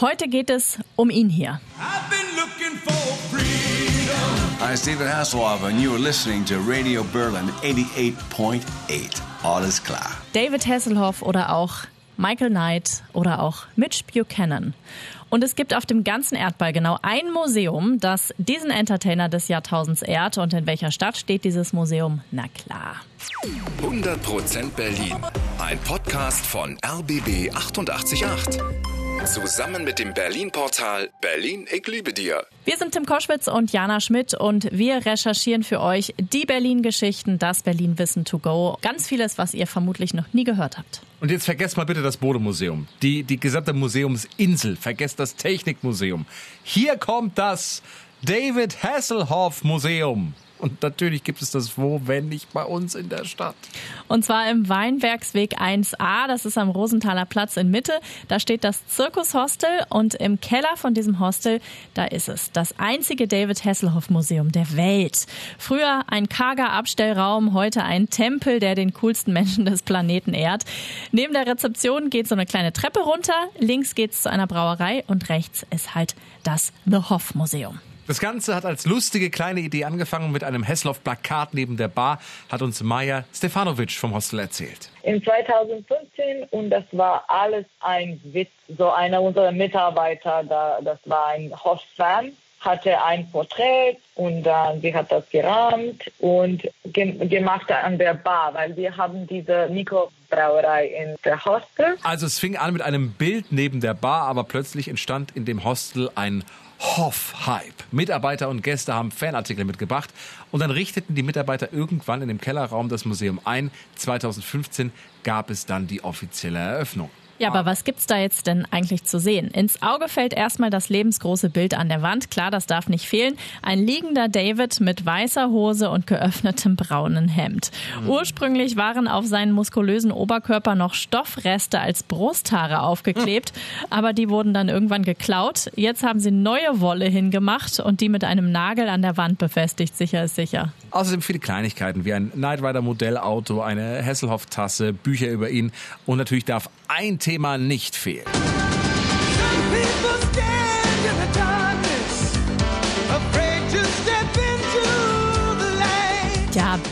Heute geht es um ihn hier. Hi, David Hasselhoff, and you are listening to Radio Berlin 88.8. Alles klar. David Hasselhoff oder auch Michael Knight oder auch Mitch Buchanan. Und es gibt auf dem ganzen Erdball genau ein Museum, das diesen Entertainer des Jahrtausends ehrt. Und in welcher Stadt steht dieses Museum? Na klar. 100% Berlin. Ein Podcast von RBB 888. Zusammen mit dem Berlin-Portal Berlin, ich liebe dir. Wir sind Tim Koschwitz und Jana Schmidt und wir recherchieren für euch die Berlin-Geschichten, das Berlin-Wissen to go. Ganz vieles, was ihr vermutlich noch nie gehört habt. Und jetzt vergesst mal bitte das Bodemuseum, die, die gesamte Museumsinsel, vergesst das Technikmuseum. Hier kommt das David Hasselhoff Museum. Und natürlich gibt es das wo, wenn nicht bei uns in der Stadt. Und zwar im Weinbergsweg 1a, das ist am Rosenthaler Platz in Mitte. Da steht das Zirkushostel und im Keller von diesem Hostel, da ist es. Das einzige David Hasselhoff Museum der Welt. Früher ein karger Abstellraum, heute ein Tempel, der den coolsten Menschen des Planeten ehrt. Neben der Rezeption geht so eine kleine Treppe runter. Links geht's zu einer Brauerei und rechts ist halt das The Hoff Museum. Das Ganze hat als lustige kleine Idee angefangen mit einem Hessloff-Plakat neben der Bar, hat uns Maja Stefanovic vom Hostel erzählt. In 2015 und das war alles ein Witz. So einer unserer Mitarbeiter, da, das war ein Host-Fan, hatte ein Porträt und dann sie hat das gerahmt und ge gemacht an der Bar, weil wir haben diese Mikrobrauerei in der Hostel. Also es fing an mit einem Bild neben der Bar, aber plötzlich entstand in dem Hostel ein Hoff-Hype. Mitarbeiter und Gäste haben Fanartikel mitgebracht und dann richteten die Mitarbeiter irgendwann in dem Kellerraum das Museum ein. 2015 gab es dann die offizielle Eröffnung. Ja, aber was gibt's da jetzt denn eigentlich zu sehen? Ins Auge fällt erstmal das lebensgroße Bild an der Wand. Klar, das darf nicht fehlen. Ein liegender David mit weißer Hose und geöffnetem braunen Hemd. Mhm. Ursprünglich waren auf seinen muskulösen Oberkörper noch Stoffreste als Brusthaare aufgeklebt, mhm. aber die wurden dann irgendwann geklaut. Jetzt haben sie neue Wolle hingemacht und die mit einem Nagel an der Wand befestigt. Sicher ist sicher. Außerdem viele Kleinigkeiten wie ein Night Rider Modellauto, eine Hasselhoff Tasse, Bücher über ihn und natürlich darf ein Thema nicht fehlen.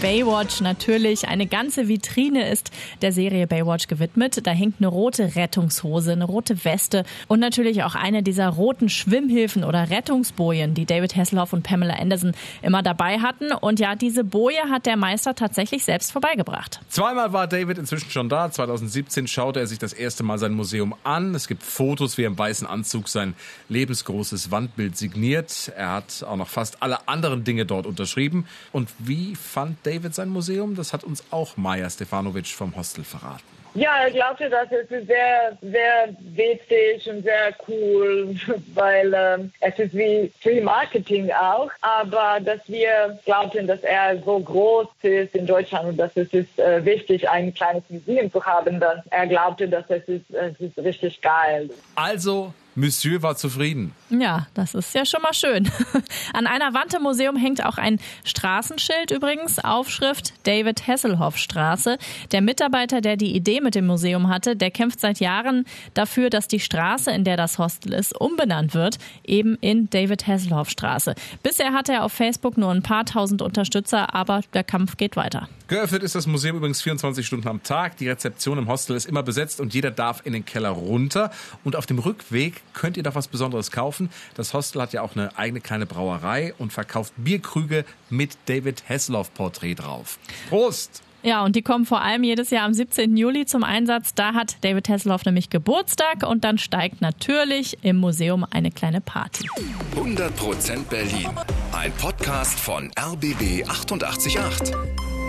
Baywatch natürlich. Eine ganze Vitrine ist der Serie Baywatch gewidmet. Da hängt eine rote Rettungshose, eine rote Weste und natürlich auch eine dieser roten Schwimmhilfen oder Rettungsbojen, die David Hasselhoff und Pamela Anderson immer dabei hatten. Und ja, diese Boje hat der Meister tatsächlich selbst vorbeigebracht. Zweimal war David inzwischen schon da. 2017 schaute er sich das erste Mal sein Museum an. Es gibt Fotos, wie er im weißen Anzug sein lebensgroßes Wandbild signiert. Er hat auch noch fast alle anderen Dinge dort unterschrieben. Und wie fand David sein Museum? Das hat uns auch Maja Stefanovic vom Hostel verraten. Ja, ich glaubte, dass es ist sehr, sehr witzig und sehr cool, weil ähm, es ist wie Free Marketing auch. Aber dass wir glaubten, dass er so groß ist in Deutschland und dass es ist äh, wichtig, ein kleines Museum zu haben, dann er glaubte, dass es ist, es ist richtig geil. Also Monsieur war zufrieden. Ja, das ist ja schon mal schön. An einer Wand im Museum hängt auch ein Straßenschild übrigens, Aufschrift David Hasselhoff Straße. Der Mitarbeiter, der die Idee mit dem Museum hatte, der kämpft seit Jahren dafür, dass die Straße, in der das Hostel ist, umbenannt wird, eben in David Hasselhoff Straße. Bisher hat er auf Facebook nur ein paar tausend Unterstützer, aber der Kampf geht weiter. Geöffnet ist das Museum übrigens 24 Stunden am Tag. Die Rezeption im Hostel ist immer besetzt und jeder darf in den Keller runter. Und auf dem Rückweg könnt ihr doch was Besonderes kaufen. Das Hostel hat ja auch eine eigene kleine Brauerei und verkauft Bierkrüge mit David Hasselhoff-Porträt drauf. Prost! Ja, und die kommen vor allem jedes Jahr am 17. Juli zum Einsatz. Da hat David Hasselhoff nämlich Geburtstag und dann steigt natürlich im Museum eine kleine Party. 100% Berlin. Ein Podcast von RBB 888.